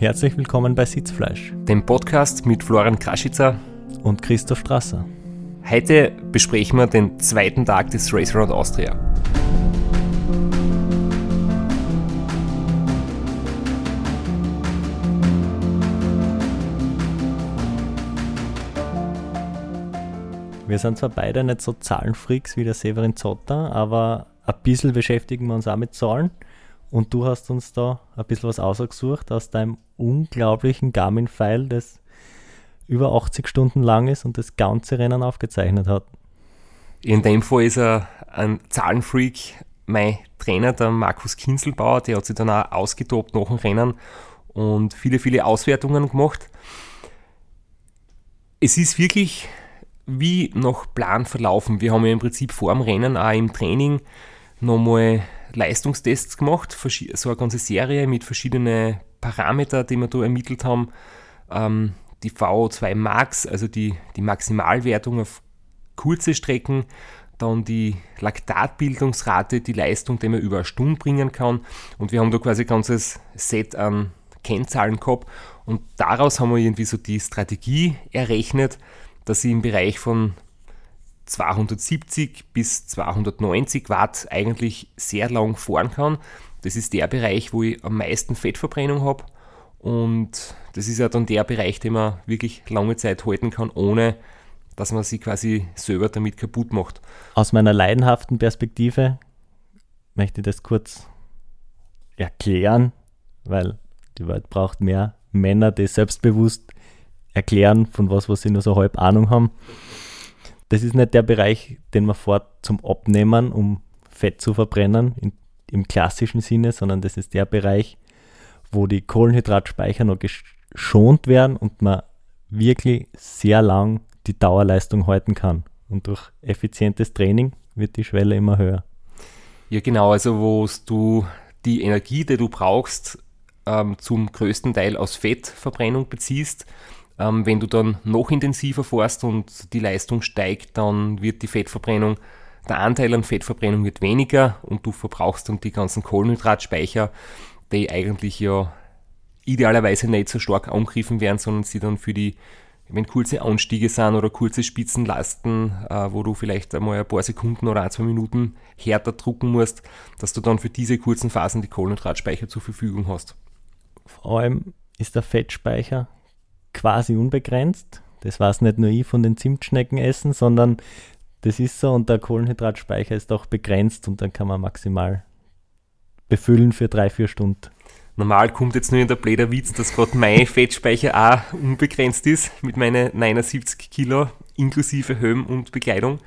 Herzlich willkommen bei Sitzfleisch, dem Podcast mit Florian Kraschitzer und Christoph Strasser. Heute besprechen wir den zweiten Tag des Race Around Austria. Wir sind zwar beide nicht so Zahlenfreaks wie der Severin Zotter, aber ein bisschen beschäftigen wir uns auch mit Zahlen. Und du hast uns da ein bisschen was ausgesucht aus deinem unglaublichen Garmin-File, das über 80 Stunden lang ist und das ganze Rennen aufgezeichnet hat. In dem Fall ist er ein Zahlenfreak. Mein Trainer, der Markus Kinselbauer, der hat sich dann auch ausgetobt nach dem Rennen und viele, viele Auswertungen gemacht. Es ist wirklich wie nach Plan verlaufen. Wir haben ja im Prinzip vor dem Rennen auch im Training nochmal Leistungstests gemacht, so eine ganze Serie mit verschiedenen Parametern, die wir da ermittelt haben. Ähm, die VO2 Max, also die, die Maximalwertung auf kurze Strecken, dann die Laktatbildungsrate, die Leistung, die man über eine Stunde bringen kann. Und wir haben da quasi ein ganzes Set an Kennzahlen gehabt. Und daraus haben wir irgendwie so die Strategie errechnet, dass ich im Bereich von 270 bis 290 Watt eigentlich sehr lang fahren kann. Das ist der Bereich, wo ich am meisten Fettverbrennung habe. Und das ist ja dann der Bereich, den man wirklich lange Zeit halten kann, ohne dass man sich quasi selber damit kaputt macht. Aus meiner leidenhaften Perspektive möchte ich das kurz erklären, weil die Welt braucht mehr Männer, die selbstbewusst erklären, von was, was sie nur so halb Ahnung haben. Das ist nicht der Bereich, den man fährt zum Abnehmen, um Fett zu verbrennen, in, im klassischen Sinne, sondern das ist der Bereich, wo die Kohlenhydratspeicher noch geschont werden und man wirklich sehr lang die Dauerleistung halten kann. Und durch effizientes Training wird die Schwelle immer höher. Ja, genau, also wo du die Energie, die du brauchst, ähm, zum größten Teil aus Fettverbrennung beziehst. Ähm, wenn du dann noch intensiver fährst und die Leistung steigt, dann wird die Fettverbrennung, der Anteil an Fettverbrennung wird weniger und du verbrauchst dann die ganzen Kohlenhydratspeicher, die eigentlich ja idealerweise nicht so stark angegriffen werden, sondern sie dann für die, wenn kurze Anstiege sind oder kurze Spitzenlasten, äh, wo du vielleicht einmal ein paar Sekunden oder ein, zwei Minuten härter drucken musst, dass du dann für diese kurzen Phasen die Kohlenhydratspeicher zur Verfügung hast. Vor allem ist der Fettspeicher quasi unbegrenzt. Das weiß nicht nur ich von den Zimtschnecken essen, sondern das ist so und der Kohlenhydratspeicher ist auch begrenzt und dann kann man maximal befüllen für drei, vier Stunden. Normal kommt jetzt nur in der blöder Witz, dass gerade mein Fettspeicher auch unbegrenzt ist mit meinen 79 Kilo inklusive Helm und Bekleidung.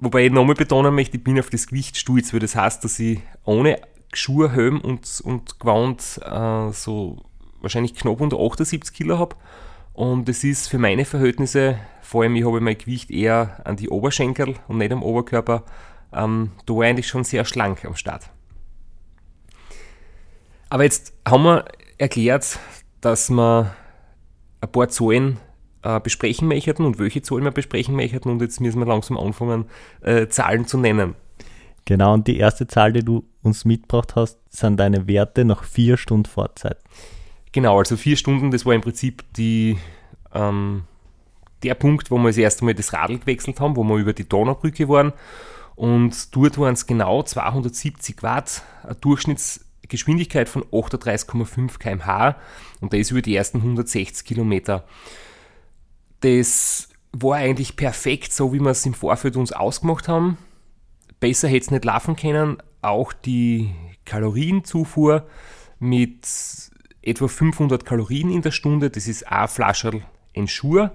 Wobei ich nochmal betonen möchte, ich bin auf das Gewicht stolz, weil das heißt, dass ich ohne Schuhe, Helm und, und Gewand äh, so wahrscheinlich knapp unter 78 Kilo habe. Und es ist für meine Verhältnisse, vor allem ich habe mein Gewicht eher an die Oberschenkel und nicht am Oberkörper, ähm, da war eigentlich schon sehr schlank am Start. Aber jetzt haben wir erklärt, dass wir ein paar Zahlen äh, besprechen möchten und welche Zahlen wir besprechen möchten und jetzt müssen wir langsam anfangen, äh, Zahlen zu nennen. Genau, und die erste Zahl, die du uns mitgebracht hast, sind deine Werte nach vier Stunden Fahrzeit. Genau, also vier Stunden, das war im Prinzip die, ähm, der Punkt, wo wir das erste Mal das Radl gewechselt haben, wo wir über die Donaubrücke waren. Und dort waren es genau 270 Watt, eine Durchschnittsgeschwindigkeit von 38,5 km/h und das über die ersten 160 Kilometer. Das war eigentlich perfekt, so wie wir es im Vorfeld uns ausgemacht haben. Besser hätte es nicht laufen können. Auch die Kalorienzufuhr mit etwa 500 Kalorien in der Stunde. Das ist eine Flasche Ensure.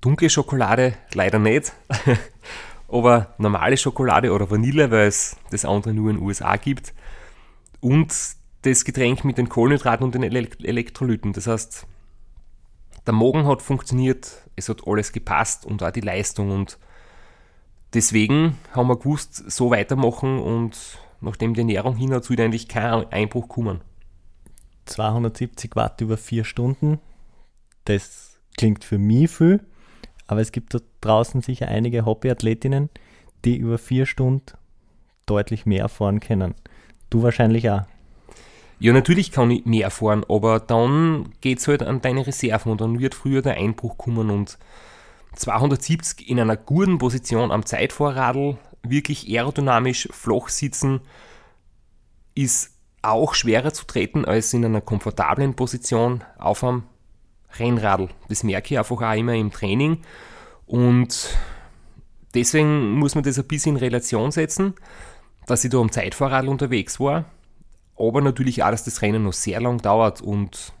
Dunkle Schokolade leider nicht. Aber normale Schokolade oder Vanille, weil es das andere nur in den USA gibt. Und das Getränk mit den Kohlenhydraten und den Elektrolyten. Das heißt, der Magen hat funktioniert, es hat alles gepasst und auch die Leistung. Und deswegen haben wir gewusst, so weitermachen und nachdem die Ernährung hin hat, soll eigentlich kein Einbruch kommen. 270 Watt über vier Stunden. Das klingt für mich viel, aber es gibt da draußen sicher einige Hobbyathletinnen, die über vier Stunden deutlich mehr fahren können. Du wahrscheinlich auch. Ja, natürlich kann ich mehr fahren, aber dann geht es halt an deine Reserven und dann wird früher der Einbruch kommen und 270 in einer guten Position am Zeitvorradl, wirklich aerodynamisch flach sitzen, ist auch schwerer zu treten als in einer komfortablen Position auf einem Rennradl. Das merke ich einfach auch immer im Training und deswegen muss man das ein bisschen in Relation setzen, dass ich da am Zeitfahrradl unterwegs war, aber natürlich auch, dass das Rennen noch sehr lang dauert und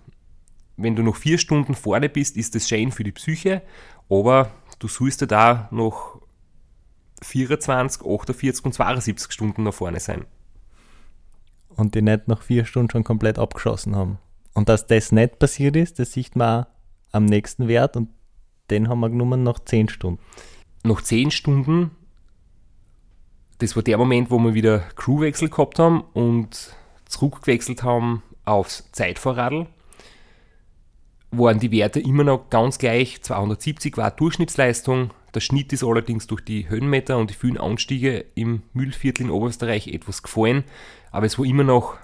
wenn du noch vier Stunden vorne bist, ist das schön für die Psyche, aber du sollst ja da noch 24, 48 und 72 Stunden nach vorne sein. Und die nicht nach vier Stunden schon komplett abgeschossen haben. Und dass das nicht passiert ist, das sieht man am nächsten Wert und den haben wir genommen nach 10 Stunden. Nach 10 Stunden, das war der Moment, wo wir wieder Crewwechsel gehabt haben und zurückgewechselt haben aufs Zeitvorradl, waren die Werte immer noch ganz gleich. 270 war Durchschnittsleistung. Der Schnitt ist allerdings durch die Höhenmeter und die vielen Anstiege im Müllviertel in Oberösterreich etwas gefallen, aber es war immer noch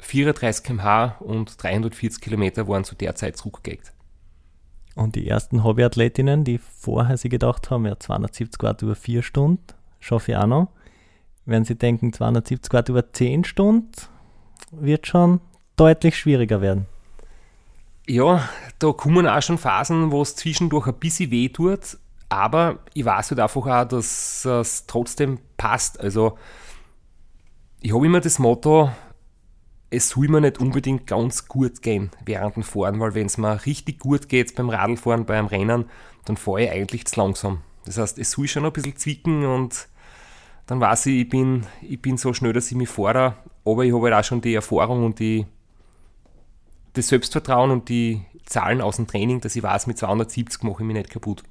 34 km/h und 340 Kilometer waren zu der Zeit zurückgelegt. Und die ersten Hobbyathletinnen, die vorher sie gedacht haben, ja 270 Watt über 4 Stunden, schaffe ich auch noch, werden sie denken, 270 Watt über 10 Stunden wird schon deutlich schwieriger werden. Ja, da kommen auch schon Phasen, wo es zwischendurch ein bisschen weh tut, aber ich weiß halt einfach auch, dass es trotzdem passt. Also ich habe immer das Motto, es soll mir nicht unbedingt ganz gut gehen während dem Fahren, weil wenn es mir richtig gut geht beim Radlfahren, beim Rennen, dann fahre ich eigentlich zu langsam. Das heißt, es soll schon ein bisschen zwicken und dann weiß ich, ich bin, ich bin so schnell, dass ich mich fahre, aber ich habe halt auch schon die Erfahrung und die, das Selbstvertrauen und die Zahlen aus dem Training, dass ich weiß, mit 270 mache ich mich nicht kaputt.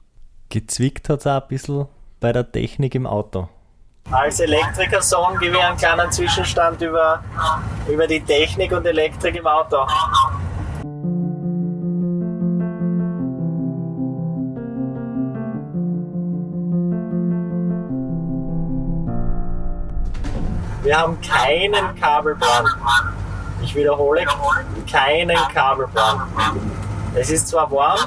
Gezwickt hat es auch ein bisschen bei der Technik im Auto. Als Elektriker-Sohn gebe ich einen kleinen Zwischenstand über, über die Technik und Elektrik im Auto. Wir haben keinen Kabelbrand. Ich wiederhole, keinen Kabelbrand. Es ist zwar warm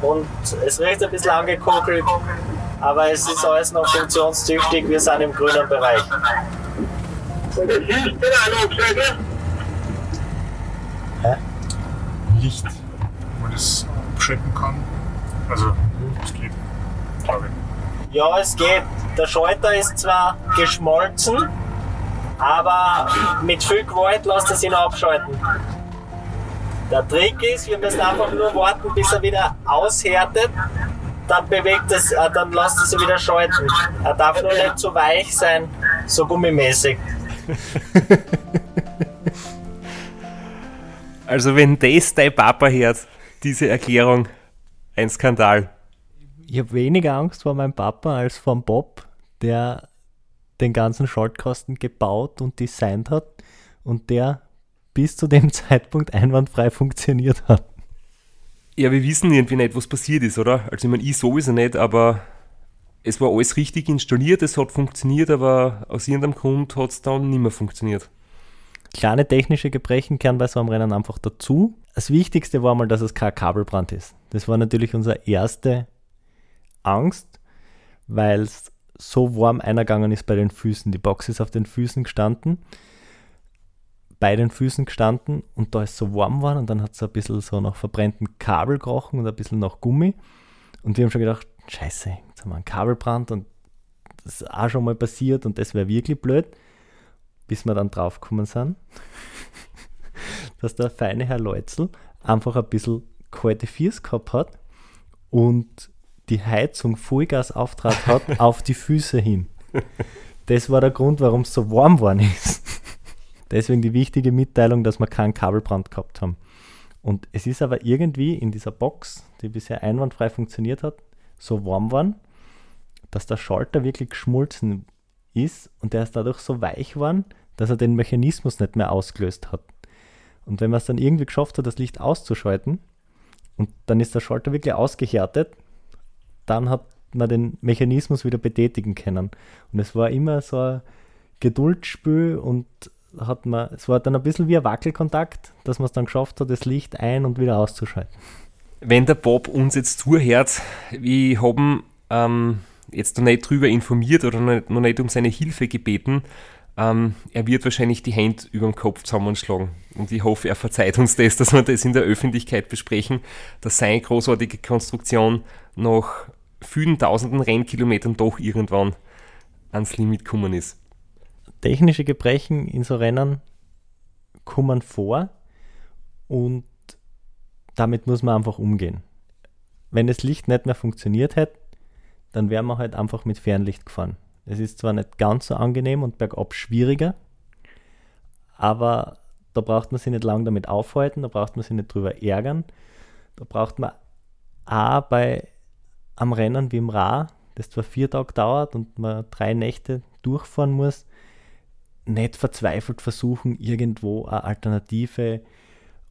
und es riecht ein bisschen angekokelt, aber es ist alles noch funktionstüchtig, wir sind im grünen Bereich. Hä? Licht, wo man das abschalten kann. Also, es geht, glaube ich. Ja, es geht. Der Schalter ist zwar geschmolzen, aber mit viel Gewalt lässt er sich noch abschalten. Der Trick ist, wir müssen einfach nur warten, bis er wieder aushärtet dann bewegt es, äh, dann lässt es sich wieder schalten. Er darf nur nicht zu weich sein, so gummimäßig. also wenn das dein Papa hört, diese Erklärung, ein Skandal. Ich habe weniger Angst vor meinem Papa als vor Bob, der den ganzen Schaltkasten gebaut und designt hat und der bis zu dem Zeitpunkt einwandfrei funktioniert hat. Ja, wir wissen irgendwie nicht, was passiert ist, oder? Also ich meine, ich sowieso nicht, aber es war alles richtig installiert, es hat funktioniert, aber aus irgendeinem Grund hat es dann nicht mehr funktioniert. Kleine technische Gebrechen kehren bei so einem Rennen einfach dazu. Das Wichtigste war mal, dass es kein Kabelbrand ist. Das war natürlich unsere erste Angst, weil es so warm eingegangen ist bei den Füßen. Die Box ist auf den Füßen gestanden bei den Füßen gestanden und da ist so warm war und dann hat es ein bisschen so nach verbrennten Kabel gerochen und ein bisschen nach Gummi. Und wir haben schon gedacht, scheiße, jetzt haben wir einen Kabelbrand und das ist auch schon mal passiert und das wäre wirklich blöd, bis wir dann draufgekommen sind, dass der feine Herr Leutzel einfach ein bisschen kalte Füße gehabt hat und die Heizung Vollgas auftrat hat auf die Füße hin. Das war der Grund, warum es so warm geworden ist. Deswegen die wichtige Mitteilung, dass wir keinen Kabelbrand gehabt haben. Und es ist aber irgendwie in dieser Box, die bisher einwandfrei funktioniert hat, so warm geworden, dass der Schalter wirklich geschmolzen ist und der ist dadurch so weich geworden, dass er den Mechanismus nicht mehr ausgelöst hat. Und wenn man es dann irgendwie geschafft hat, das Licht auszuschalten und dann ist der Schalter wirklich ausgehärtet, dann hat man den Mechanismus wieder betätigen können. Und es war immer so ein Geduldsspiel und hat man, es war dann ein bisschen wie ein Wackelkontakt, dass man es dann geschafft hat, das Licht ein- und wieder auszuschalten. Wenn der Bob uns jetzt zuhört, wir haben ähm, jetzt noch nicht drüber informiert oder noch nicht, um seine Hilfe gebeten, ähm, er wird wahrscheinlich die Hände über dem Kopf zusammenschlagen. Und ich hoffe, er verzeiht uns das, dass wir das in der Öffentlichkeit besprechen, dass seine großartige Konstruktion nach vielen tausenden Rennkilometern doch irgendwann ans Limit gekommen ist. Technische Gebrechen in so Rennen kommen vor und damit muss man einfach umgehen. Wenn das Licht nicht mehr funktioniert hätte, dann wären wir halt einfach mit Fernlicht gefahren. Es ist zwar nicht ganz so angenehm und bergab schwieriger, aber da braucht man sich nicht lange damit aufhalten, da braucht man sich nicht drüber ärgern. Da braucht man auch bei am Rennen wie im Ra, das zwar vier Tage dauert und man drei Nächte durchfahren muss, nicht verzweifelt versuchen, irgendwo eine Alternative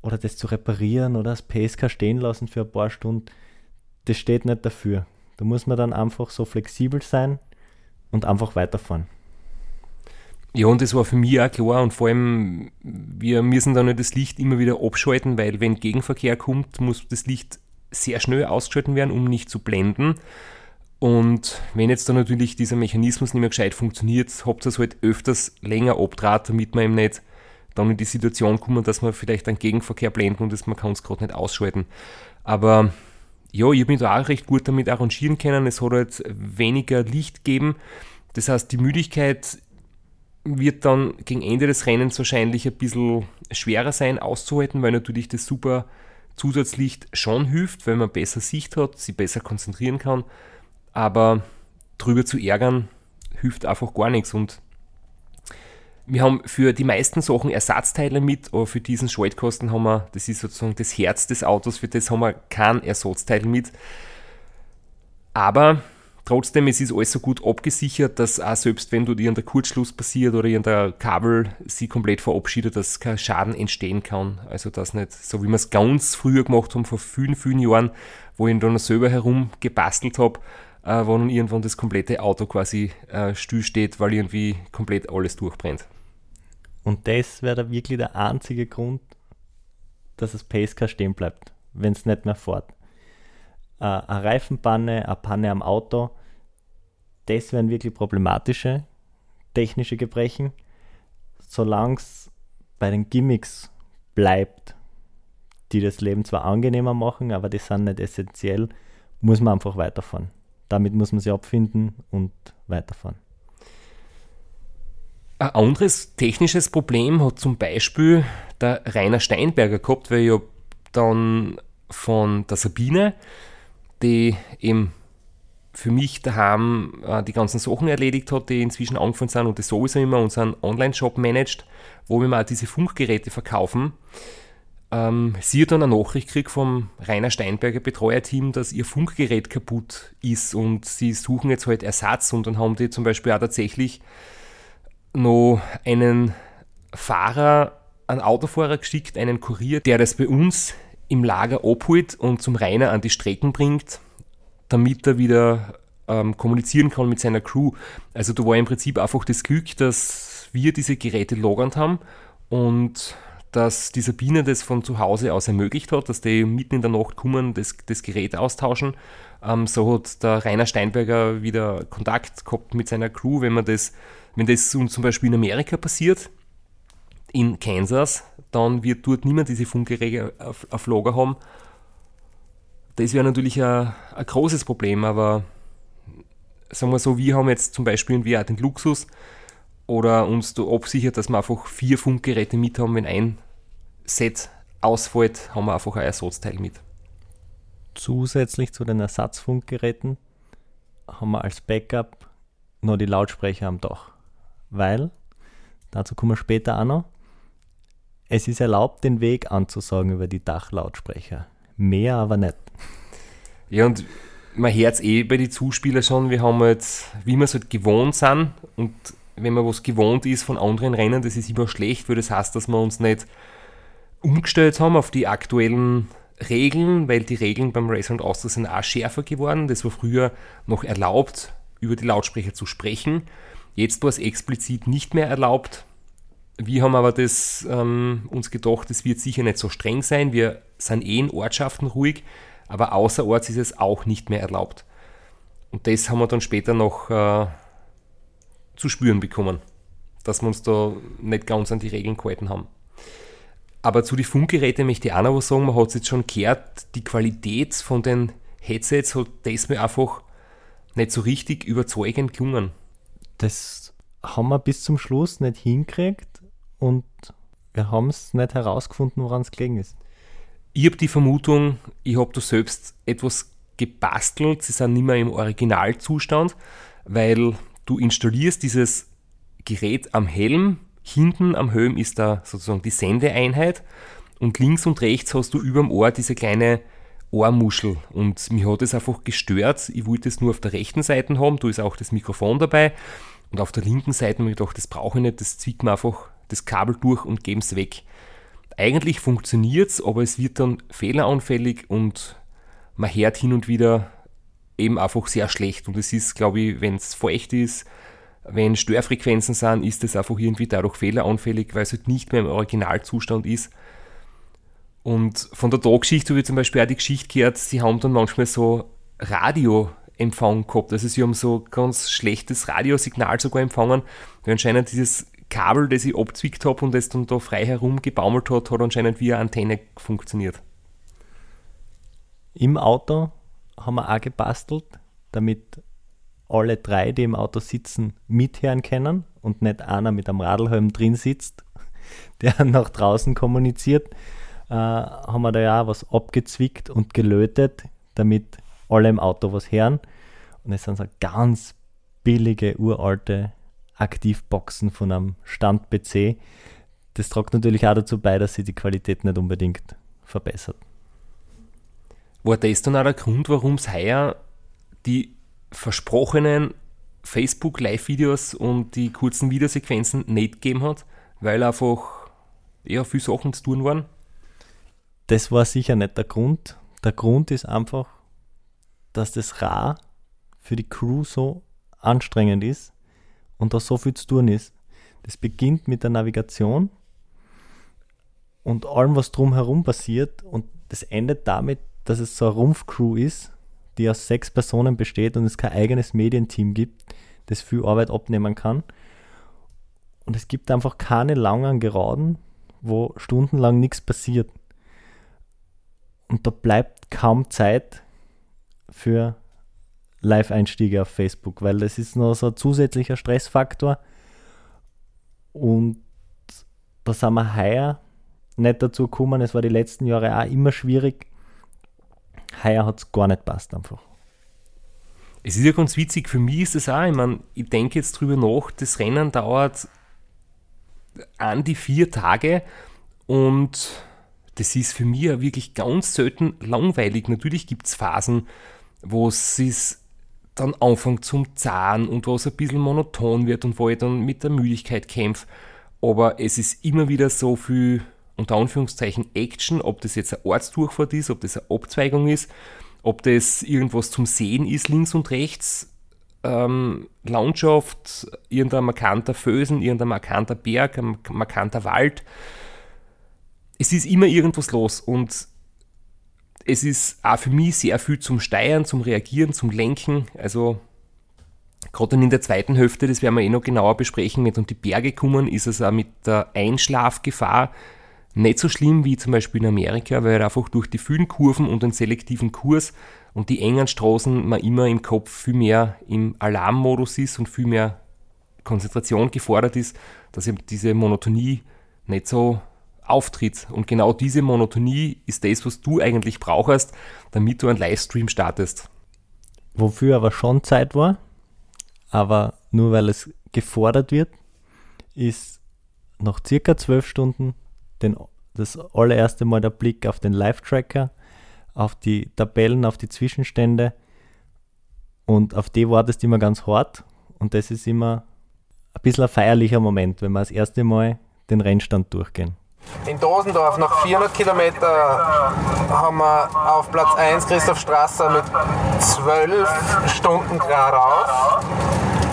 oder das zu reparieren oder das PSK stehen lassen für ein paar Stunden. Das steht nicht dafür. Da muss man dann einfach so flexibel sein und einfach weiterfahren. Ja, und das war für mich auch klar und vor allem, wir müssen dann nicht das Licht immer wieder abschalten, weil wenn Gegenverkehr kommt, muss das Licht sehr schnell ausgeschalten werden, um nicht zu blenden. Und wenn jetzt dann natürlich dieser Mechanismus nicht mehr gescheit funktioniert, habt ihr es halt öfters länger abdraht, damit man eben nicht dann in die Situation kommen, dass man vielleicht einen Gegenverkehr blenden und das, man kann es gerade nicht ausschalten. Aber ja, ich habe mich da auch recht gut damit arrangieren können. Es hat halt weniger Licht gegeben. Das heißt, die Müdigkeit wird dann gegen Ende des Rennens wahrscheinlich ein bisschen schwerer sein auszuhalten, weil natürlich das super Zusatzlicht schon hilft, weil man besser Sicht hat, sie besser konzentrieren kann. Aber drüber zu ärgern hilft einfach gar nichts. Und wir haben für die meisten Sachen Ersatzteile mit, aber für diesen Schaltkosten haben wir, das ist sozusagen das Herz des Autos, für das haben wir kein Ersatzteil mit. Aber trotzdem, es ist alles so gut abgesichert, dass auch selbst wenn du dir in der Kurzschluss passiert oder in der Kabel sie komplett verabschiedet, dass kein Schaden entstehen kann. Also das nicht, so wie wir es ganz früher gemacht haben, vor vielen, vielen Jahren, wo ich dann selber herum gebastelt habe, äh, wo dann irgendwann das komplette Auto quasi äh, stillsteht, weil irgendwie komplett alles durchbrennt. Und das wäre da wirklich der einzige Grund, dass das Pacecar stehen bleibt, wenn es nicht mehr fährt. Äh, eine Reifenpanne, eine Panne am Auto, das wären wirklich problematische technische Gebrechen. Solange es bei den Gimmicks bleibt, die das Leben zwar angenehmer machen, aber die sind nicht essentiell, muss man einfach weiterfahren. Damit muss man sich abfinden und weiterfahren. Ein anderes technisches Problem hat zum Beispiel der Rainer Steinberger gehabt, weil ja dann von der Sabine, die eben für mich daheim äh, die ganzen Sachen erledigt hat, die inzwischen angefangen sind und die sowieso immer unseren Online-Shop managt, wo wir mal diese Funkgeräte verkaufen. Ähm, sie dann eine Nachricht gekriegt vom Rainer Steinberger Betreuerteam, dass ihr Funkgerät kaputt ist und sie suchen jetzt halt Ersatz und dann haben die zum Beispiel auch tatsächlich noch einen Fahrer, einen Autofahrer geschickt, einen Kurier, der das bei uns im Lager abholt und zum Rainer an die Strecken bringt, damit er wieder ähm, kommunizieren kann mit seiner Crew. Also da war im Prinzip einfach das Glück, dass wir diese Geräte lagernd haben und dass die Sabine das von zu Hause aus ermöglicht hat, dass die mitten in der Nacht kommen, das, das Gerät austauschen. Ähm, so hat der Rainer Steinberger wieder Kontakt gehabt mit seiner Crew, wenn man das wenn das zum Beispiel in Amerika passiert, in Kansas, dann wird dort niemand diese Funkgeräte auf, auf Lager haben. Das wäre natürlich ein, ein, großes Problem, aber sagen wir so, wir haben jetzt zum Beispiel irgendwie auch den Luxus oder uns da absichert, dass wir einfach vier Funkgeräte mit haben. Wenn ein Set ausfällt, haben wir einfach ein Ersatzteil mit. Zusätzlich zu den Ersatzfunkgeräten haben wir als Backup noch die Lautsprecher am Dach weil, dazu kommen wir später auch noch, es ist erlaubt, den Weg anzusagen über die Dachlautsprecher. Mehr aber nicht. Ja, und man hört es eh bei den Zuspielern schon, wir haben jetzt, wie wir es halt gewohnt sind und wenn man was gewohnt ist von anderen Rennen, das ist immer schlecht, weil das heißt, dass wir uns nicht umgestellt haben auf die aktuellen Regeln, weil die Regeln beim Race und Austria sind auch schärfer geworden. Das war früher noch erlaubt, über die Lautsprecher zu sprechen. Jetzt war es explizit nicht mehr erlaubt. Wir haben aber das, ähm, uns gedacht, es wird sicher nicht so streng sein. Wir sind eh in Ortschaften ruhig, aber außerorts ist es auch nicht mehr erlaubt. Und das haben wir dann später noch äh, zu spüren bekommen, dass wir uns da nicht ganz an die Regeln gehalten haben. Aber zu den Funkgeräten möchte ich auch noch was sagen. Man hat es jetzt schon gehört, die Qualität von den Headsets hat das mir einfach nicht so richtig überzeugend gelungen. Das haben wir bis zum Schluss nicht hingekriegt und wir haben es nicht herausgefunden, woran es gelegen ist. Ich habe die Vermutung, ich habe da selbst etwas gebastelt. Sie sind nicht mehr im Originalzustand, weil du installierst dieses Gerät am Helm. Hinten am Helm ist da sozusagen die Sendeeinheit und links und rechts hast du über dem Ohr diese kleine Ohrmuschel. Und mich hat es einfach gestört. Ich wollte es nur auf der rechten Seite haben, da ist auch das Mikrofon dabei. Und auf der linken Seite habe ich gedacht, das brauche ich nicht, das zwickt mir einfach das Kabel durch und geben es weg. Eigentlich funktioniert es, aber es wird dann fehleranfällig und man hört hin und wieder eben einfach sehr schlecht. Und es ist, glaube ich, wenn es feucht ist, wenn Störfrequenzen sind, ist es einfach irgendwie dadurch fehleranfällig, weil es halt nicht mehr im Originalzustand ist. Und von der Taggeschichte habe ich zum Beispiel auch die Geschichte gehört, sie haben dann manchmal so Radioempfang gehabt. Also sie haben so ganz schlechtes Radiosignal sogar empfangen, weil anscheinend dieses Kabel, das ich abzwickt habe und das dann da frei herum gebaumelt hat, hat anscheinend wie eine Antenne funktioniert. Im Auto haben wir auch gebastelt, damit alle drei, die im Auto sitzen, mithören können und nicht einer mit einem Radlhelm drin sitzt, der nach draußen kommuniziert, äh, haben wir da ja was abgezwickt und gelötet, damit alle im Auto was hören. Und es sind so ganz billige, uralte Aktivboxen von einem Stand-PC. Das trägt natürlich auch dazu bei, dass sie die Qualität nicht unbedingt verbessert. War das dann auch der Grund, warum es heuer die versprochenen Facebook-Live-Videos und die kurzen Videosequenzen nicht gegeben hat, weil einfach ja, viele Sachen zu tun waren? Das war sicher nicht der Grund. Der Grund ist einfach, dass das RA für die Crew so anstrengend ist und da so viel zu tun ist. Das beginnt mit der Navigation und allem, was drumherum passiert und das endet damit, dass es so eine Rumpfcrew ist, die aus sechs Personen besteht und es kein eigenes Medienteam gibt, das viel Arbeit abnehmen kann. Und es gibt einfach keine langen Geraden, wo stundenlang nichts passiert. Und da bleibt kaum Zeit für Live-Einstiege auf Facebook, weil das ist noch so ein zusätzlicher Stressfaktor. Und da sind wir heuer nicht dazu gekommen. Es war die letzten Jahre auch immer schwierig, heuer hat es gar nicht passt einfach. Es ist ja ganz witzig, für mich ist es auch, ich meine, ich denke jetzt drüber nach, das Rennen dauert an die vier Tage und das ist für mich ja wirklich ganz selten langweilig. Natürlich gibt es Phasen, wo es dann anfängt zum Zahn und wo es ein bisschen monoton wird und wo ich dann mit der Müdigkeit kämpfe. Aber es ist immer wieder so viel unter Anführungszeichen Action, ob das jetzt eine Ortsdurchfahrt ist, ob das eine Abzweigung ist, ob das irgendwas zum Sehen ist, links und rechts, ähm, Landschaft, irgendein markanter Fösen, irgendein markanter Berg, ein markanter Wald. Es ist immer irgendwas los und es ist auch für mich sehr viel zum Steuern, zum Reagieren, zum Lenken. Also gerade dann in der zweiten Hälfte, das werden wir eh noch genauer besprechen, wenn um die Berge kommen, ist es auch mit der Einschlafgefahr nicht so schlimm wie zum Beispiel in Amerika, weil einfach durch die vielen Kurven und den selektiven Kurs und die engen Straßen man immer im Kopf viel mehr im Alarmmodus ist und viel mehr Konzentration gefordert ist, dass eben diese Monotonie nicht so auftritt. Und genau diese Monotonie ist das, was du eigentlich brauchst, damit du einen Livestream startest. Wofür aber schon Zeit war, aber nur weil es gefordert wird, ist nach circa zwölf Stunden den, das allererste Mal der Blick auf den Live-Tracker, auf die Tabellen, auf die Zwischenstände und auf die wartest du immer ganz hart und das ist immer ein bisschen ein feierlicher Moment, wenn wir das erste Mal den Rennstand durchgehen. In Dosendorf nach 400 Kilometer haben wir auf Platz 1 Christoph Strasser mit 12 Stunden geradeaus.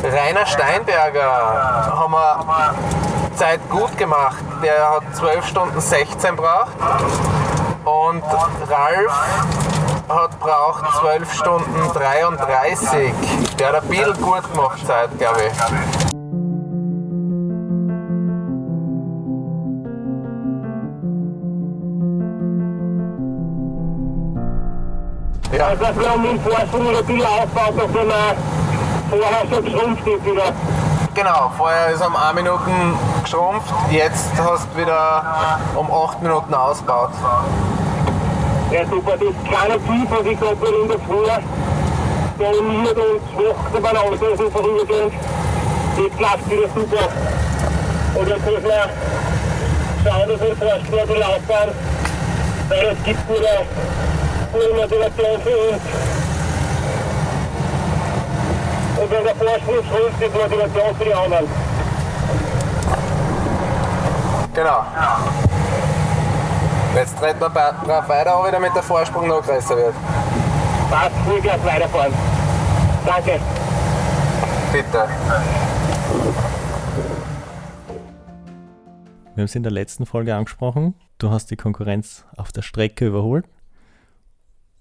Rainer Steinberger haben wir Zeit gut gemacht. Der hat 12 Stunden 16 braucht. Und Ralf hat braucht 12 Stunden 33. Der hat ein bisschen gut gemacht Zeit, glaube ich. Ja. Also wir haben den Vorsprung ein bisschen aufgebaut, nachdem er vorher schon geschrumpft ist wieder. Genau, vorher ist um 1 Minuten geschrumpft, jetzt hast du wieder um 8 Minuten ausgebaut. Ja super, das kleine Tief, was ich gerade in der Früh dominiert und schwach beim Auslösen vorübergehend, das klappt wieder super. Und jetzt müssen wir schauen, dass wir bisschen aufbauen, weil es gibt wieder gute Motivation für uns. Und wenn der Vorsprung schrumpft, ist Motivation für die anderen. Genau. Jetzt treten wir drauf weiter, auch damit der Vorsprung noch größer wird. Passt, Vollgas weiterfahren. Danke. Bitte. Wir haben es in der letzten Folge angesprochen. Du hast die Konkurrenz auf der Strecke überholt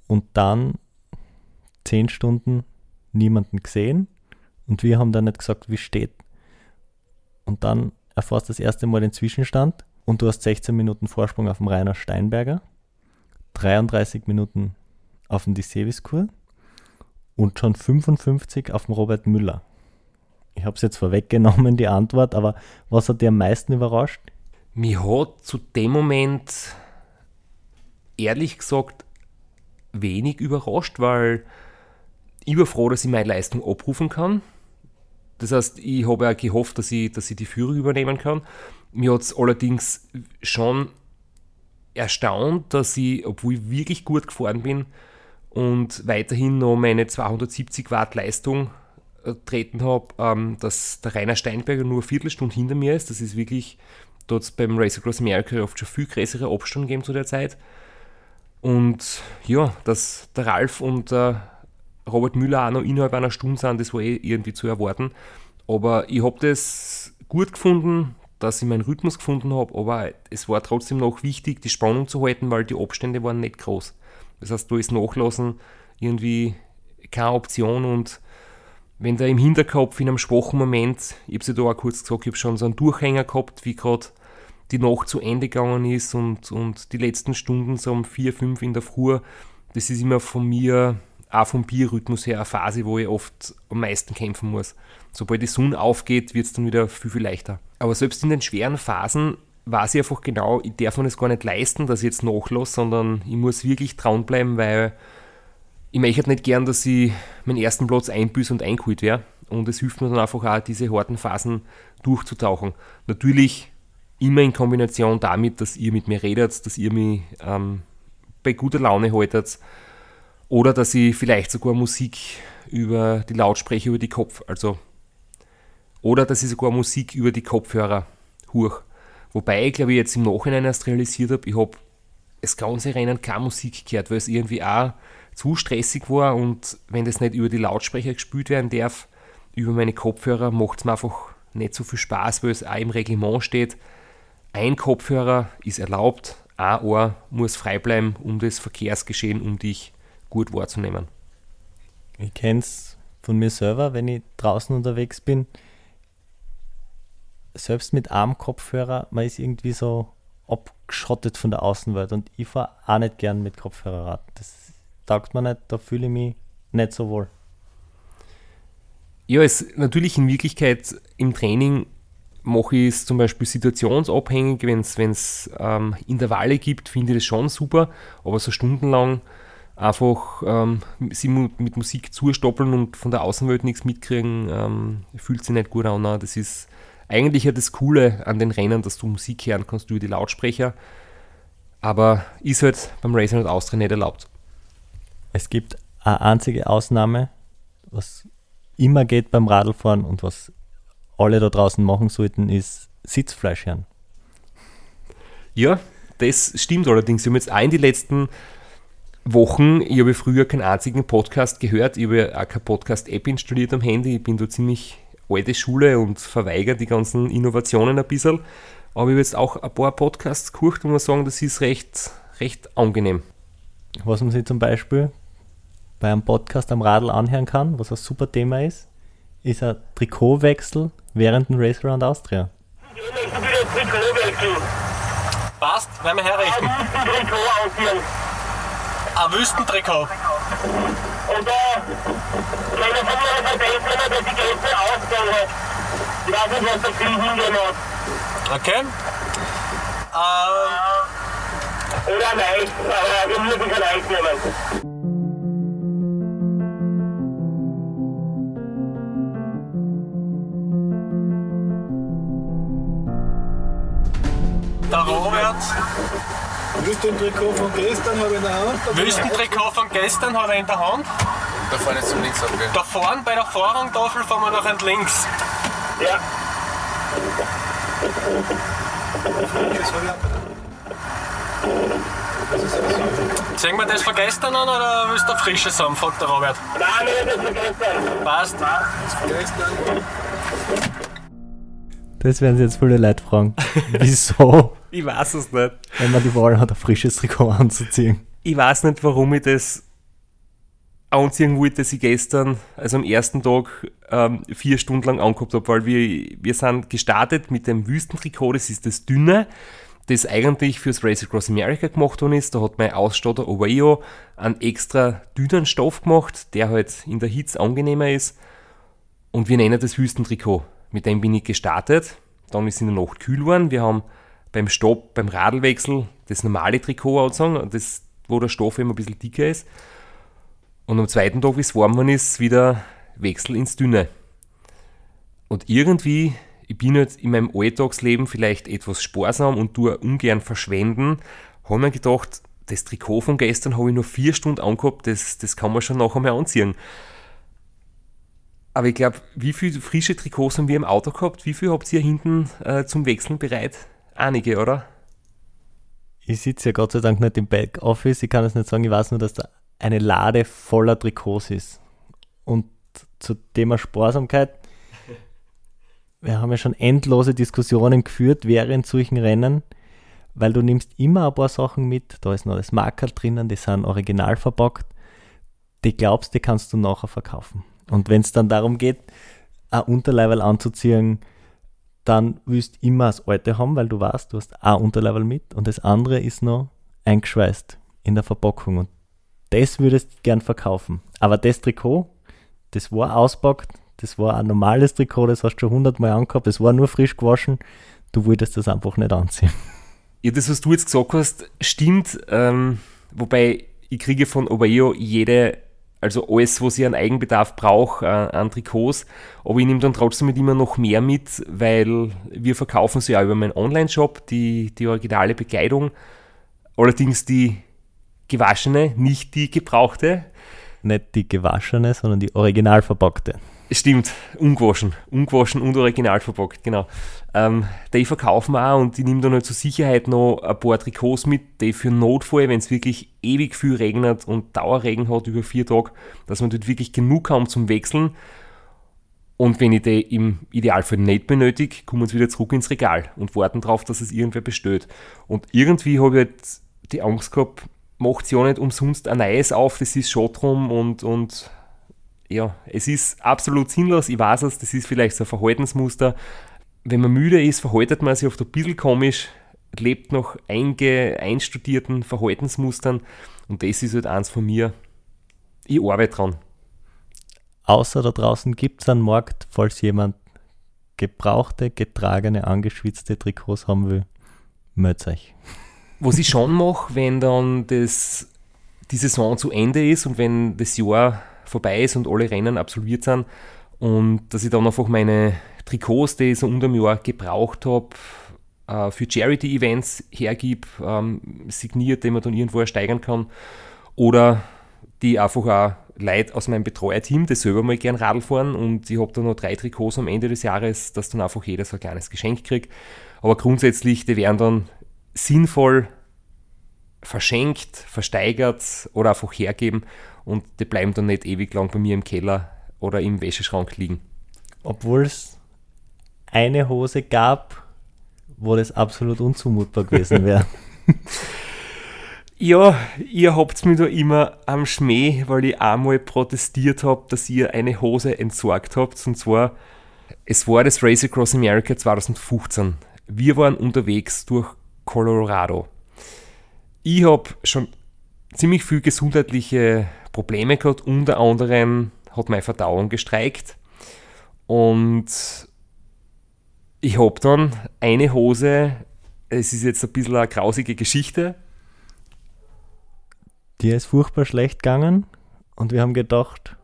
und dann zehn Stunden niemanden gesehen und wir haben dann nicht gesagt, wie steht. Und dann erfährst du das erste Mal den Zwischenstand und du hast 16 Minuten Vorsprung auf dem Rainer Steinberger, 33 Minuten auf dem Diseviskur und schon 55 auf dem Robert Müller. Ich habe es jetzt vorweggenommen, die Antwort, aber was hat dir am meisten überrascht? Mich hat zu dem Moment ehrlich gesagt wenig überrascht, weil ich war froh, dass ich meine Leistung abrufen kann. Das heißt, ich habe auch gehofft, dass ich, dass ich die Führung übernehmen kann. Mir hat es allerdings schon erstaunt, dass ich, obwohl ich wirklich gut gefahren bin und weiterhin noch meine 270 Watt Leistung äh, treten habe, ähm, dass der Rainer Steinberger nur eine Viertelstunde hinter mir ist. Das ist wirklich, dort beim Race Across America oft schon viel größere Abstand gegeben zu der Zeit. Und ja, dass der Ralf und der Robert Müller auch noch innerhalb einer Stunde sind, das war eh irgendwie zu erwarten. Aber ich habe das gut gefunden, dass ich meinen Rhythmus gefunden habe, aber es war trotzdem noch wichtig, die Spannung zu halten, weil die Abstände waren nicht groß. Das heißt, da ist Nachlassen irgendwie keine Option und wenn da im Hinterkopf in einem schwachen Moment, ich habe ja da auch kurz gesagt, ich habe schon so einen Durchhänger gehabt, wie gerade die Nacht zu Ende gegangen ist und, und die letzten Stunden so um 4, 5 in der Früh, das ist immer von mir, auch vom Bierrhythmus her, eine Phase, wo ich oft am meisten kämpfen muss. Sobald die Sonne aufgeht, wird es dann wieder viel, viel leichter. Aber selbst in den schweren Phasen weiß ich einfach genau, ich darf mir das gar nicht leisten, dass ich jetzt nachlasse, sondern ich muss wirklich dranbleiben, weil ich möchte nicht gern, dass ich meinen ersten Platz einbüße und eingeholt werde. Und es hilft mir dann einfach auch, diese harten Phasen durchzutauchen. Natürlich immer in Kombination damit, dass ihr mit mir redet, dass ihr mich ähm, bei guter Laune haltet oder dass ich vielleicht sogar Musik über die Lautsprecher, über die Kopf, also oder dass ich sogar Musik über die Kopfhörer hoch. Wobei ich glaube ich jetzt im Nachhinein erst realisiert habe, ich habe das ganze Rennen keine Musik gehört, weil es irgendwie auch zu stressig war und wenn das nicht über die Lautsprecher gespielt werden darf, über meine Kopfhörer, macht es mir einfach nicht so viel Spaß, weil es auch im Reglement steht, ein Kopfhörer ist erlaubt, ein Ohr muss frei bleiben, um das Verkehrsgeschehen um dich gut wahrzunehmen. Ich kenne es von mir selber, wenn ich draußen unterwegs bin. Selbst mit einem Kopfhörer, man ist irgendwie so abgeschottet von der Außenwelt und ich fahre auch nicht gern mit Kopfhörerrad. Das taugt mir nicht, da fühle ich mich nicht so wohl. Ja, es natürlich in Wirklichkeit im Training mache ich es zum Beispiel situationsabhängig, wenn es ähm, Intervalle gibt, finde ich das schon super, aber so stundenlang einfach ähm, sie mit Musik zustoppeln und von der Außenwelt nichts mitkriegen, ähm, fühlt sich nicht gut an. Das ist eigentlich ja das Coole an den Rennen, dass du Musik hören kannst über die Lautsprecher, aber ist halt beim Racing und Austria nicht erlaubt. Es gibt eine einzige Ausnahme, was immer geht beim Radlfahren und was alle da draußen machen sollten, ist Sitzfleisch hören. Ja, das stimmt allerdings. Wir haben jetzt auch in den letzten Wochen, ich habe früher keinen einzigen Podcast gehört, ich habe auch keine Podcast-App installiert am Handy, ich bin da ziemlich alte Schule und verweigere die ganzen Innovationen ein bisschen. Aber ich habe jetzt auch ein paar Podcasts gehört und muss sagen, das ist recht, recht angenehm. Was man sich zum Beispiel bei einem Podcast am Radl anhören kann, was ein super Thema ist, ist ein Trikotwechsel während dem Race Around Austria. Passt, werden wir herrichten. Ein Wüstentrikot. Und da kann ich von mir verbessern, dass die gestern ausgegangen hat. Ich weiß nicht, was der Krieg hingemacht Okay. Ähm, Oder nein, aber wir müssen kein Eis nehmen. der Robert. Wüstentrikot von gestern habe ich in der Hand. Wüstentrikot von gestern hat er in der Hand. Da vorne zum Links abgehen. Da vorne bei der Vorrangtafel fahren wir nach links. Ja, Das habe ich auch. Sehen wir das von gestern an oder willst du ein frisches haben, fragt der Robert. nein, haben das vergessen. Passt. Gestern. Das werden sich jetzt viele Leute fragen. Wieso, Ich weiß es nicht. wenn man die Wahl hat, ein frisches Trikot anzuziehen? Ich weiß nicht, warum ich das anziehen wollte, dass ich gestern, also am ersten Tag, ähm, vier Stunden lang angehabt habe, weil wir, wir sind gestartet mit dem Wüstentrikot, das ist das dünne, das eigentlich fürs Race Across America gemacht worden ist. Da hat mein Ausstatter Oveo einen extra dünnen Stoff gemacht, der halt in der Hitze angenehmer ist. Und wir nennen das Wüstentrikot. Mit dem bin ich gestartet. Dann ist es in der Nacht kühl geworden. Wir haben beim Stopp, beim Radlwechsel das normale Trikot angezogen, das, wo der Stoff immer ein bisschen dicker ist. Und am zweiten Tag, wie es warm geworden ist, wieder Wechsel ins Dünne. Und irgendwie, ich bin jetzt in meinem Alltagsleben vielleicht etwas sparsam und tue ungern verschwenden, habe mir gedacht, das Trikot von gestern habe ich nur vier Stunden angehabt, das, das kann man schon nachher mal anziehen. Aber ich glaube, wie viele frische Trikots haben wir im Auto gehabt? Wie viel habt ihr hinten äh, zum Wechseln bereit? Einige, oder? Ich sitze ja Gott sei Dank nicht im Backoffice, ich kann es nicht sagen, ich weiß nur, dass da eine Lade voller Trikots ist. Und zu Thema Sparsamkeit, wir haben ja schon endlose Diskussionen geführt während solchen Rennen, weil du nimmst immer ein paar Sachen mit, da ist noch das Markerl drinnen, die sind original verpackt, die glaubst, die kannst du nachher verkaufen. Und wenn es dann darum geht, ein Unterleiberl anzuziehen, dann willst du immer das alte haben, weil du weißt, du hast ein Unterleiberl mit und das andere ist noch eingeschweißt in der Verpackung und das würdest du gern verkaufen. Aber das Trikot, das war auspackt, das war ein normales Trikot, das hast du schon hundertmal angehabt, das war nur frisch gewaschen, du wolltest das einfach nicht anziehen. Ja, das, was du jetzt gesagt hast, stimmt. Ähm, wobei ich kriege von Obeo jede, also alles, was ich an Eigenbedarf brauche, äh, an Trikots. Aber ich nehme dann trotzdem mit immer noch mehr mit, weil wir verkaufen sie ja über meinen Online-Shop, die, die originale Bekleidung. Allerdings die gewaschene, nicht die gebrauchte. Nicht die gewaschene, sondern die original verpackte. Stimmt, ungewaschen. Ungewaschen und original verpackt, genau. Ähm, die verkaufen wir auch und ich nehme dann halt zur Sicherheit noch ein paar Trikots mit, die für Notfall, wenn es wirklich ewig viel regnet und Dauerregen hat über vier Tage, dass man dort wirklich genug haben zum Wechseln. Und wenn ich die im Idealfall nicht benötige, kommen wir wieder zurück ins Regal und warten darauf, dass es irgendwer bestellt. Und irgendwie habe ich halt die Angst gehabt, macht sie ja nicht umsonst ein neues auf, das ist schon drum und, und ja, es ist absolut sinnlos, ich weiß es, das ist vielleicht so ein Verhaltensmuster. Wenn man müde ist, verhaltet man sich oft ein bisschen komisch, lebt nach einge, einstudierten Verhaltensmustern und das ist halt eins von mir. Ich arbeite dran. Außer da draußen gibt es einen Markt, falls jemand gebrauchte, getragene, angeschwitzte Trikots haben will, meldet euch. Was ich schon mache, wenn dann das, die Saison zu Ende ist und wenn das Jahr vorbei ist und alle Rennen absolviert sind. Und dass ich dann einfach meine Trikots, die ich so unter dem Jahr gebraucht habe, äh, für Charity-Events hergib, ähm, signiert, die man dann irgendwo ersteigern kann. Oder die einfach auch Leute aus meinem Betreuerteam, die selber mal gern Radl fahren. Und ich habe da noch drei Trikots am Ende des Jahres, dass dann einfach jeder so ein kleines Geschenk kriegt. Aber grundsätzlich, die werden dann sinnvoll verschenkt, versteigert oder einfach hergeben und die bleiben dann nicht ewig lang bei mir im Keller oder im Wäscheschrank liegen. obwohl es eine Hose gab, wo das absolut unzumutbar gewesen wäre. Ja, ihr habt mich da immer am Schmäh, weil ich einmal protestiert habe, dass ihr eine Hose entsorgt habt. Und zwar, es war das Race Across America 2015. Wir waren unterwegs durch Colorado. Ich habe schon ziemlich viel gesundheitliche Probleme gehabt. Unter anderem hat meine Verdauung gestreikt. Und ich habe dann eine Hose, es ist jetzt ein bisschen eine grausige Geschichte, Dir ist furchtbar schlecht gegangen und wir haben gedacht,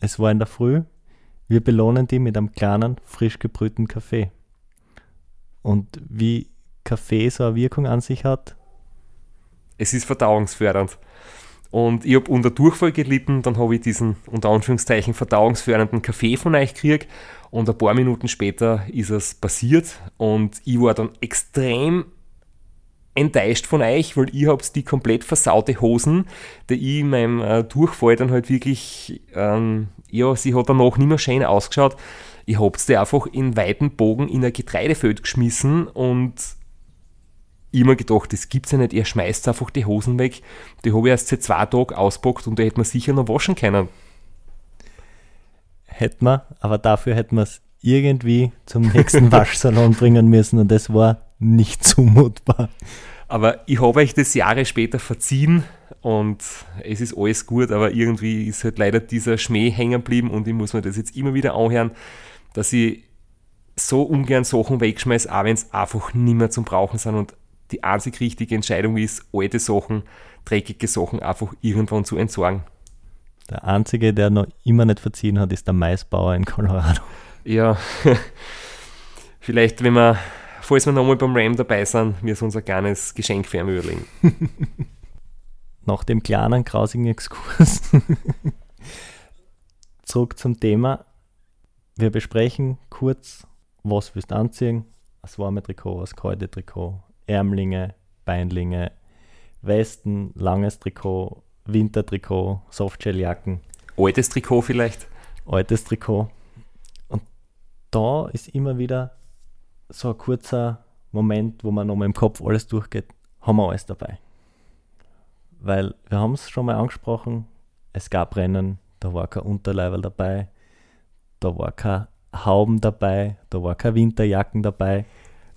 es war in der Früh, wir belohnen die mit einem kleinen, frisch gebrühten Kaffee. Und wie Kaffee so eine Wirkung an sich hat? Es ist verdauungsfördernd. Und ich habe unter Durchfall gelitten, dann habe ich diesen unter Anführungszeichen verdauungsfördernden Kaffee von euch gekriegt und ein paar Minuten später ist es passiert und ich war dann extrem enttäuscht von euch, weil ihr habt die komplett versaute Hosen, die ich in meinem äh, Durchfall dann halt wirklich, ähm, ja, sie hat danach nicht mehr schön ausgeschaut. Ich hab's die einfach in weiten Bogen in ein Getreidefeld geschmissen und immer gedacht, das gibt's ja nicht, ihr schmeißt einfach die Hosen weg. Die habe ich erst seit zwei Tagen auspackt und die hätte man sicher noch waschen können. Hätte man, aber dafür hätte man es irgendwie zum nächsten Waschsalon bringen müssen und das war nicht zumutbar. Aber ich habe euch das Jahre später verziehen und es ist alles gut, aber irgendwie ist halt leider dieser Schmäh hängen geblieben und ich muss mir das jetzt immer wieder anhören, dass ich so ungern Sachen wegschmeiße, auch wenn es einfach nicht mehr zum Brauchen sind und die einzig richtige Entscheidung ist, alte Sachen, dreckige Sachen einfach irgendwann zu entsorgen. Der einzige, der noch immer nicht verziehen hat, ist der Maisbauer in Colorado. Ja, vielleicht, wenn wir falls wir nochmal beim Ram dabei sind, wir uns ein kleines Geschenk für ihn überlegen. Nach dem kleinen, grausigen Exkurs zurück zum Thema. Wir besprechen kurz, was willst du anziehen? Das warme Trikot, das kalte Trikot, Ärmlinge, Beinlinge, Westen, langes Trikot, Wintertrikot, Softshelljacken. Altes Trikot vielleicht? Altes Trikot. Und da ist immer wieder so ein kurzer Moment, wo man nochmal im Kopf alles durchgeht, haben wir alles dabei. Weil wir haben es schon mal angesprochen, es gab Rennen, da war kein Unterleiberl dabei, da war kein Hauben dabei, da war kein Winterjacken dabei.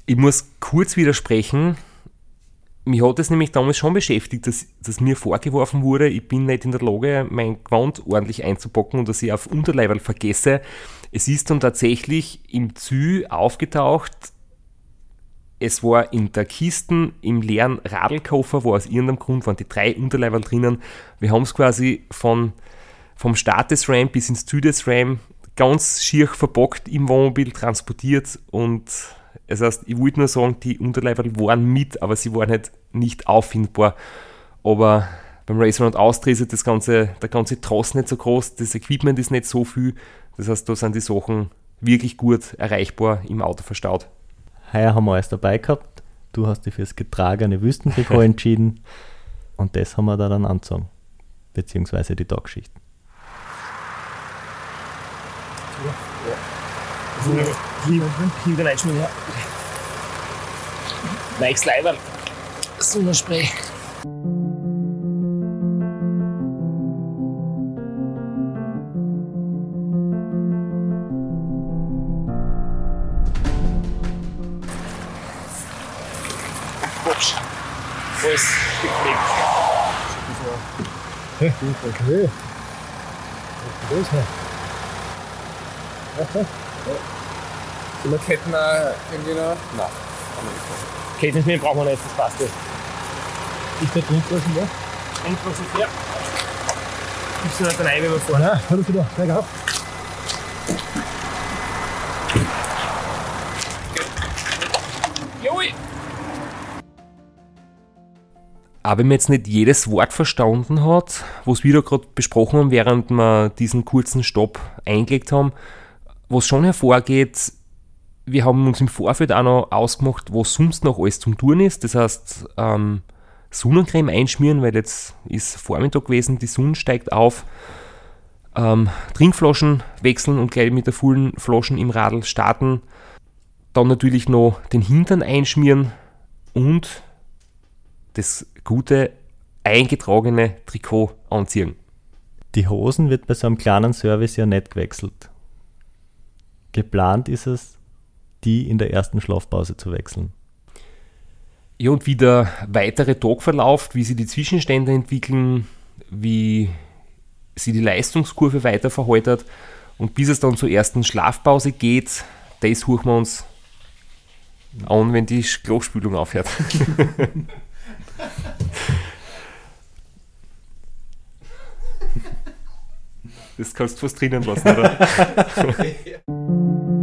Ich muss kurz widersprechen. Mich hat es nämlich damals schon beschäftigt, dass, dass, mir vorgeworfen wurde, ich bin nicht in der Lage, mein Gewand ordentlich einzupacken und dass ich auf Unterleiberl vergesse. Es ist dann tatsächlich im Zü aufgetaucht. Es war in der Kiste im leeren Radlkoffer, wo aus irgendeinem Grund waren die drei Unterleiberl drinnen. Wir haben es quasi von, vom Start des RAM bis ins Zü des RAM ganz schier verpackt im Wohnmobil transportiert und das heißt, ich wollte nur sagen, die Unterleiberl waren mit, aber sie waren halt nicht auffindbar. Aber beim Racer und Austria ist das ganze, der ganze Tross nicht so groß, das Equipment ist nicht so viel. Das heißt, da sind die Sachen wirklich gut erreichbar im Auto verstaut. Heuer haben wir alles dabei gehabt. Du hast dich fürs getragene Wüstentrikot entschieden. Und das haben wir da dann angezogen. Beziehungsweise die Tagschichten. Ja. ja. Lieber Leitschmied, ja. Weichs Leiber. Sonnenspray. Hopsch. Alles gepflegt. Okay. Okay. Was ist das? Aha. Die Ketten auch irgendwie noch? Nein. Kettenschmied brauchen wir nicht, das passt nicht. Ist der Trinkflaschen da? Trinkflaschen, ja. Gibst du nicht rein, wenn wir fahren? Nein, hör du da, steig auf. Joi! Aber wenn man jetzt nicht jedes Wort verstanden hat, was wir da gerade besprochen haben, während wir diesen kurzen Stopp eingelegt haben, was schon hervorgeht, wir haben uns im Vorfeld auch noch ausgemacht, was sonst noch alles zum Tun ist. Das heißt, ähm, Sonnencreme einschmieren, weil jetzt ist Vormittag gewesen, die Sonne steigt auf. ähm, Trinkflaschen wechseln und gleich mit der vollen Flaschen im Radl starten. Dann natürlich noch den Hintern einschmieren und das gute eingetragene Trikot anziehen. Die Hosen wird bei so einem kleinen Service ja nicht gewechselt. Geplant ist es, die in der ersten Schlafpause zu wechseln. Ja, und wie der weitere Tag verläuft, wie sich die Zwischenstände entwickeln, wie sie die Leistungskurve weiter verhaltet und bis es dann zur ersten Schlafpause geht, das suchen wir uns an, wenn die Klospülung aufhört. Das kannst du fast drinnen lassen, oder?